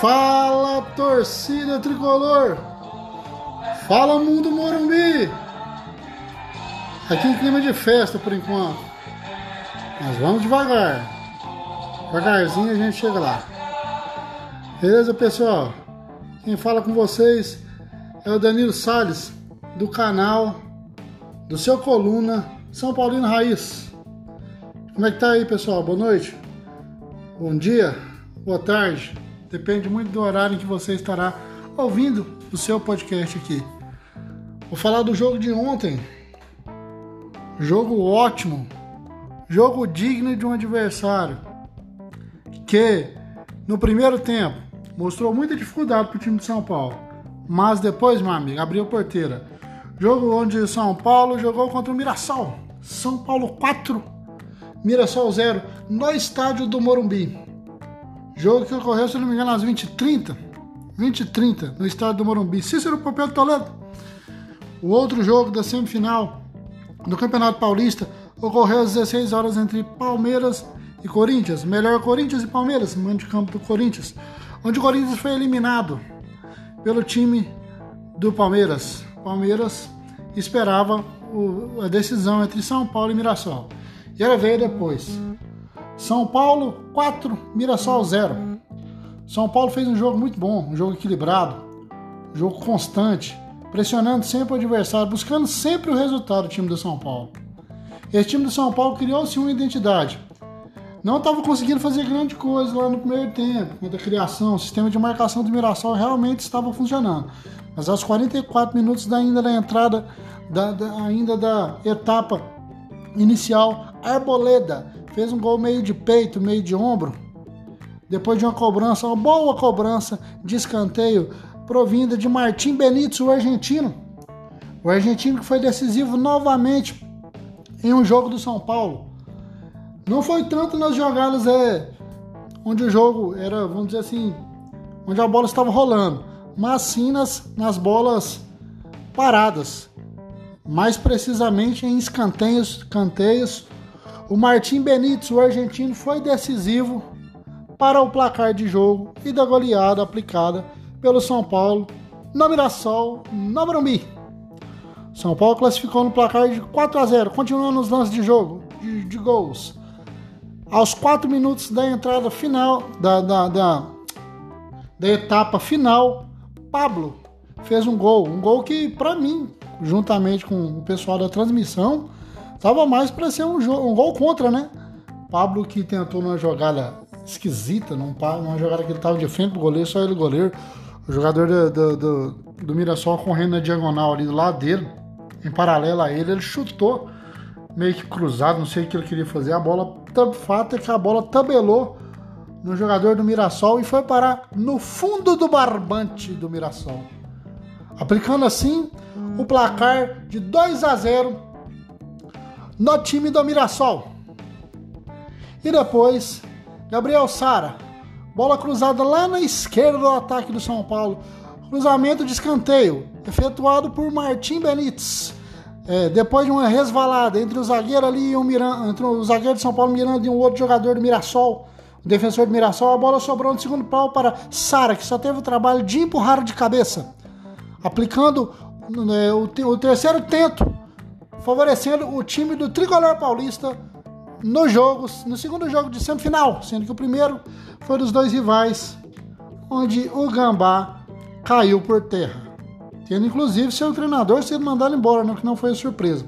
Fala torcida tricolor! Fala mundo Morumbi! Aqui em clima de festa por enquanto. Mas vamos devagar. Devagarzinho a gente chega lá. Beleza, pessoal? Quem fala com vocês é o Danilo Sales do canal do seu coluna São Paulino Raiz. Como é que tá aí, pessoal? Boa noite. Bom dia, boa tarde. Depende muito do horário em que você estará ouvindo o seu podcast aqui. Vou falar do jogo de ontem. Jogo ótimo. Jogo digno de um adversário que no primeiro tempo mostrou muita dificuldade para o time de São Paulo. Mas depois, meu amigo, abriu a porteira. Jogo onde São Paulo jogou contra o Mirassol. São Paulo 4, Mirassol 0, no estádio do Morumbi. Jogo que ocorreu, se não me engano, às 20h30. 20h30, no estádio do Morumbi. Cícero de Toledo. O outro jogo da semifinal do Campeonato Paulista ocorreu às 16 horas entre Palmeiras e Corinthians. Melhor Corinthians e Palmeiras, mando de campo do Corinthians. Onde o Corinthians foi eliminado pelo time do Palmeiras. Palmeiras esperava o, a decisão entre São Paulo e Mirassol. E ela veio depois. São Paulo 4, Mirassol 0. São Paulo fez um jogo muito bom, um jogo equilibrado, um jogo constante, pressionando sempre o adversário, buscando sempre o resultado do time do São Paulo. Esse time do São Paulo criou-se uma identidade. Não estava conseguindo fazer grande coisa lá no primeiro tempo, quando a criação, o sistema de marcação do Mirassol realmente estava funcionando. Mas aos 44 minutos ainda da entrada, da, da, ainda da etapa inicial, Arboleda fez um gol meio de peito, meio de ombro. Depois de uma cobrança, uma boa cobrança de escanteio provinda de Martim Benítez, o argentino. O argentino que foi decisivo novamente em um jogo do São Paulo. Não foi tanto nas jogadas é, onde o jogo era, vamos dizer assim, onde a bola estava rolando, mas sim nas, nas bolas paradas. Mais precisamente em escanteios, canteios. O Martim Benítez, o argentino, foi decisivo para o placar de jogo e da goleada aplicada pelo São Paulo no Mirassol, no Morumbi. São Paulo classificou no placar de 4 a 0, continuando nos lances de jogo, de, de gols. Aos 4 minutos da entrada final, da, da, da, da etapa final, Pablo fez um gol. Um gol que, para mim, juntamente com o pessoal da transmissão, estava mais para ser um, um, gol contra, né? Pablo que tentou numa jogada esquisita, numa jogada que ele estava de frente pro goleiro, só ele goleiro. O jogador do, do, do, do Mirassol correndo na diagonal ali do lado dele, em paralelo a ele, ele chutou meio que cruzado, não sei o que ele queria fazer. A bola, o fato é que a bola tabelou no jogador do Mirassol e foi parar no fundo do barbante do Mirassol. Aplicando assim o placar de 2 a 0 no time do Mirassol. E depois, Gabriel Sara, bola cruzada lá na esquerda do ataque do São Paulo. Cruzamento de escanteio, efetuado por Martim Benítez. É, depois de uma resvalada entre o zagueiro ali e o Miranda, entre o zagueiro de São Paulo Miranda e um outro jogador do Mirassol, o defensor do Mirassol, a bola sobrou no segundo pau para Sara, que só teve o trabalho de empurrar de cabeça, aplicando né, o, o terceiro tento, favorecendo o time do tricolor paulista no jogo, no segundo jogo de semifinal, sendo que o primeiro foi dos dois rivais, onde o Gambá caiu por terra tendo inclusive seu treinador sendo mandado embora, não, que não foi surpresa.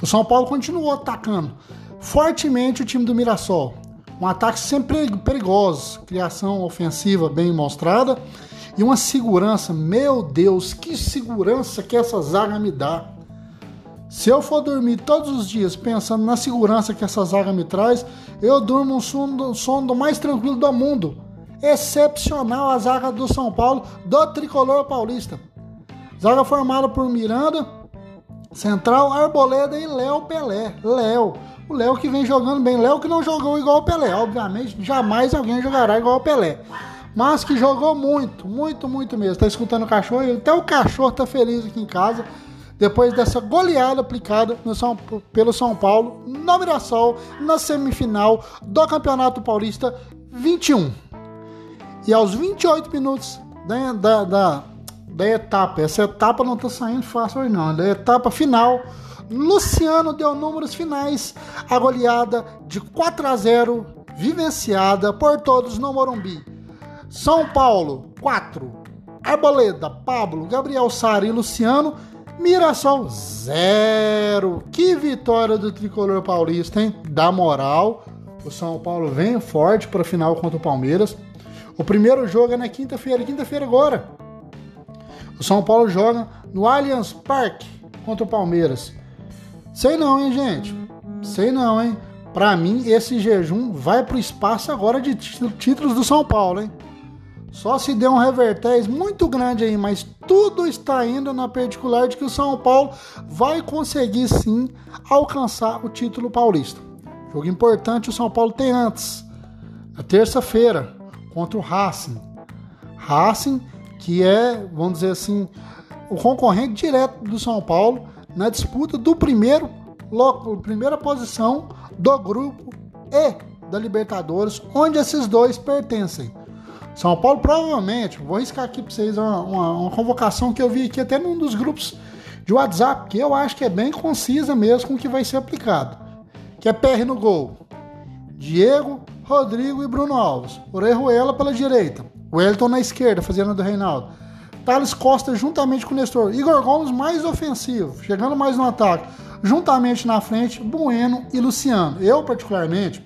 O São Paulo continuou atacando fortemente o time do Mirassol. Um ataque sempre perigoso, criação ofensiva bem mostrada e uma segurança. Meu Deus, que segurança que essa zaga me dá. Se eu for dormir todos os dias pensando na segurança que essa zaga me traz, eu durmo um sono, sono mais tranquilo do mundo. Excepcional a zaga do São Paulo, do tricolor paulista. Zaga formada por Miranda, Central, Arboleda e Léo Pelé. Léo. O Léo que vem jogando bem. Léo que não jogou igual o Pelé. Obviamente, jamais alguém jogará igual o Pelé. Mas que jogou muito, muito, muito mesmo. Tá escutando o cachorro? Até o cachorro tá feliz aqui em casa. Depois dessa goleada aplicada São, pelo São Paulo no Mirassol na semifinal do Campeonato Paulista 21. E aos 28 minutos da, da, da, da etapa, essa etapa não está saindo fácil hoje não, da etapa final, Luciano deu números finais, a goleada de 4 a 0 vivenciada por todos no Morumbi. São Paulo, 4. Arboleda, Pablo, Gabriel Sara e Luciano. Mirassol, 0. Que vitória do tricolor paulista, hein? Dá moral. O São Paulo vem forte para a final contra o Palmeiras. O primeiro jogo é na quinta-feira, quinta-feira agora. O São Paulo joga no Allianz Parque contra o Palmeiras. Sei não, hein, gente? Sei não, hein? Para mim, esse jejum vai pro espaço agora de títulos do São Paulo, hein? Só se deu um revertéis muito grande aí, mas tudo está indo na particular de que o São Paulo vai conseguir sim alcançar o título paulista. Jogo importante o São Paulo tem antes, na terça-feira, contra o Racing. Racing, que é, vamos dizer assim, o concorrente direto do São Paulo na disputa do primeiro, primeira posição do grupo E da Libertadores, onde esses dois pertencem. São Paulo provavelmente, vou riscar aqui para vocês uma, uma, uma, convocação que eu vi aqui até num dos grupos de WhatsApp, que eu acho que é bem concisa mesmo com o que vai ser aplicado. Que é PR no gol. Diego, Rodrigo e Bruno Alves. Orejuela pela direita. Wellington na esquerda, fazendo do Reinaldo. Thales Costa juntamente com o Nestor. Igor Gomes mais ofensivo, chegando mais no ataque. Juntamente na frente, Bueno e Luciano. Eu, particularmente,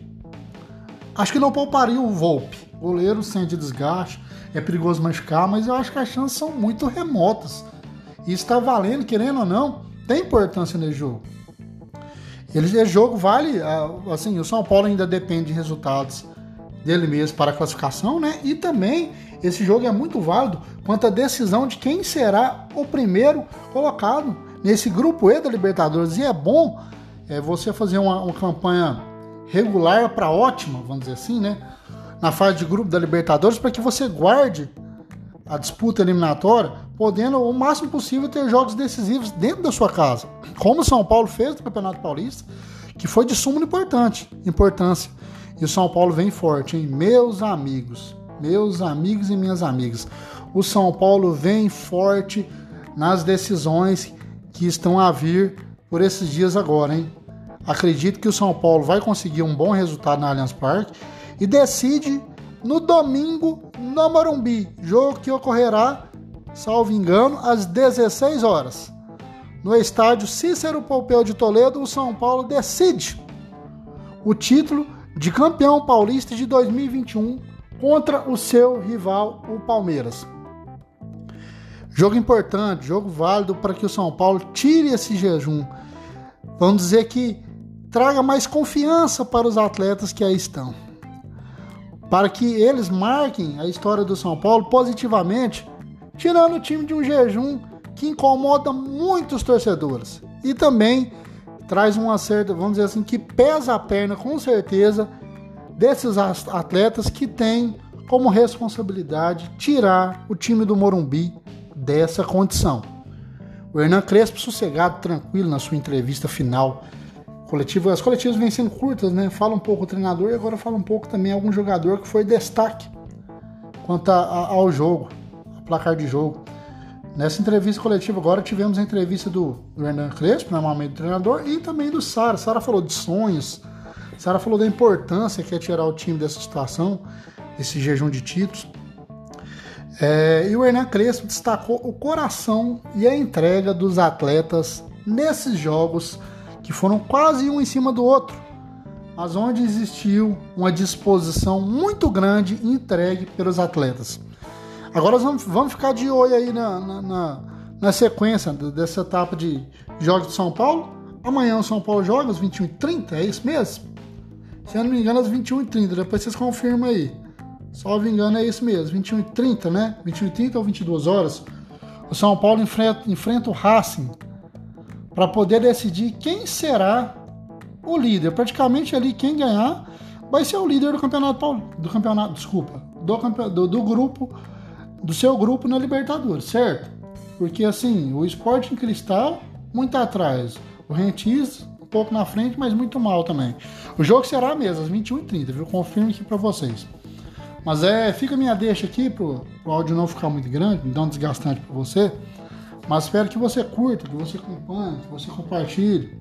acho que não pouparia o Volpe goleiro sente desgaste, é perigoso machucar, mas eu acho que as chances são muito remotas. E está valendo, querendo ou não, tem importância nesse jogo. Ele, esse jogo vale, assim, o São Paulo ainda depende de resultados dele mesmo para a classificação, né? E também esse jogo é muito válido quanto à decisão de quem será o primeiro colocado nesse grupo E da Libertadores. E é bom é, você fazer uma, uma campanha regular para ótima, vamos dizer assim, né? Na fase de grupo da Libertadores para que você guarde a disputa eliminatória, podendo o máximo possível ter jogos decisivos dentro da sua casa, como o São Paulo fez no Campeonato Paulista, que foi de suma importante, importância. E o São Paulo vem forte, hein? Meus amigos, meus amigos e minhas amigas. O São Paulo vem forte nas decisões que estão a vir por esses dias agora, hein? Acredito que o São Paulo vai conseguir um bom resultado na Allianz Parque e decide no domingo no Morumbi, jogo que ocorrerá, salvo engano, às 16 horas. No estádio Cícero Pompeu de Toledo, o São Paulo decide o título de campeão paulista de 2021 contra o seu rival, o Palmeiras. Jogo importante, jogo válido para que o São Paulo tire esse jejum. Vamos dizer que traga mais confiança para os atletas que aí estão para que eles marquem a história do São Paulo positivamente, tirando o time de um jejum que incomoda muitos torcedores e também traz um acerto, vamos dizer assim, que pesa a perna com certeza desses atletas que têm como responsabilidade tirar o time do Morumbi dessa condição. O Hernan Crespo, sossegado, tranquilo na sua entrevista final coletivo, as coletivas vêm sendo curtas, né? Fala um pouco o treinador e agora fala um pouco também algum jogador que foi destaque quanto a, a, ao jogo, ao placar de jogo. Nessa entrevista coletiva agora tivemos a entrevista do, Hernan Crespo, normalmente do treinador, e também do Sara. Sara falou de sonhos, Sara falou da importância que é tirar o time dessa situação, desse jejum de títulos. É, e o Hernan Crespo destacou o coração e a entrega dos atletas nesses jogos que foram quase um em cima do outro, mas onde existiu uma disposição muito grande entregue pelos atletas. Agora vamos, vamos ficar de olho aí na, na, na, na sequência dessa etapa de jogos de São Paulo. Amanhã o São Paulo joga às 21h30, é isso mesmo? Se eu não me engano, às 21h30, depois vocês confirmam aí. Me engano, é isso mesmo, 21h30, né? 21h30 ou 22 horas. O São Paulo enfrenta, enfrenta o Racing para poder decidir quem será o líder. Praticamente ali quem ganhar vai ser o líder do campeonato do campeonato, desculpa, do, do, do grupo do seu grupo na Libertadores, certo? Porque assim, o Sporting Cristal muito atrás, o Rentis um pouco na frente, mas muito mal também. O jogo será mesmo às 21h30, viu? Confirmo aqui para vocês. Mas é, fica minha deixa aqui pro, pro áudio não ficar muito grande, não desgastante para você. Mas espero que você curta, que você acompanhe, que você compartilhe,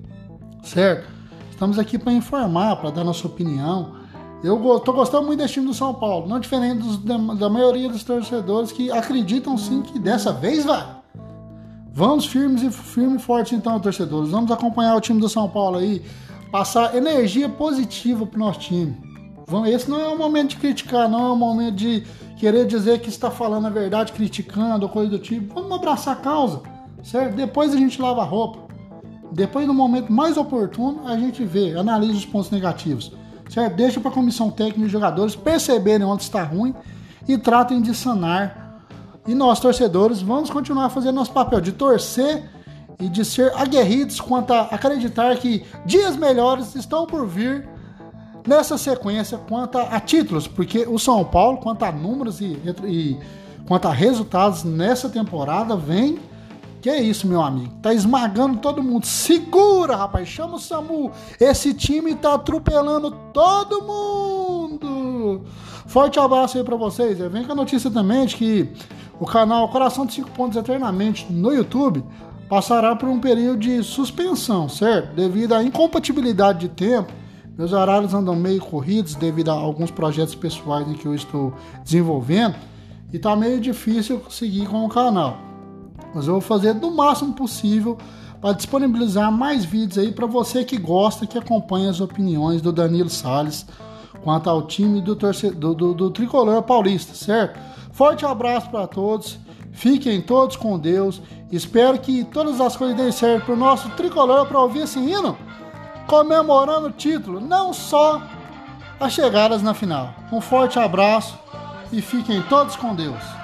certo? Estamos aqui para informar, para dar nossa opinião. Eu tô gostando muito desse time do São Paulo, não diferente dos, da, maioria dos torcedores que acreditam sim que dessa vez vai. Vamos firmes e firme e fortes então, torcedores. Vamos acompanhar o time do São Paulo aí, passar energia positiva pro nosso time. Esse não é o momento de criticar, não é o momento de querer dizer que está falando a verdade, criticando coisa do tipo. Vamos abraçar a causa, certo? Depois a gente lava a roupa. Depois, no momento mais oportuno, a gente vê, analisa os pontos negativos, certo? Deixa para a comissão técnica e jogadores perceberem onde está ruim e tratem de sanar. E nós, torcedores, vamos continuar fazendo nosso papel de torcer e de ser aguerridos quanto a acreditar que dias melhores estão por vir nessa sequência quanto a, títulos, porque o São Paulo, quanto a números e, e quanto a resultados nessa temporada, vem. Que é isso, meu amigo? Tá esmagando todo mundo. Segura, rapaz. Chama o Samu. Esse time tá atropelando todo mundo. Forte abraço aí para vocês. Vem com a notícia também de que o canal Coração de 5 Pontos Eternamente no YouTube passará por um período de suspensão, certo? Devido à incompatibilidade de tempo meus horários andam meio corridos devido a alguns projetos pessoais em que eu estou desenvolvendo e tá meio difícil seguir com o canal. Mas eu vou fazer do máximo possível para disponibilizar mais vídeos aí para você que gosta, que acompanha as opiniões do Danilo Sales quanto ao time do, do, do, do tricolor paulista, certo? Forte abraço para todos, fiquem todos com Deus. Espero que todas as coisas deem certo para o nosso tricolor para ouvir esse hino comemorando o título, não só as chegadas na final. Um forte abraço e fiquem todos com Deus.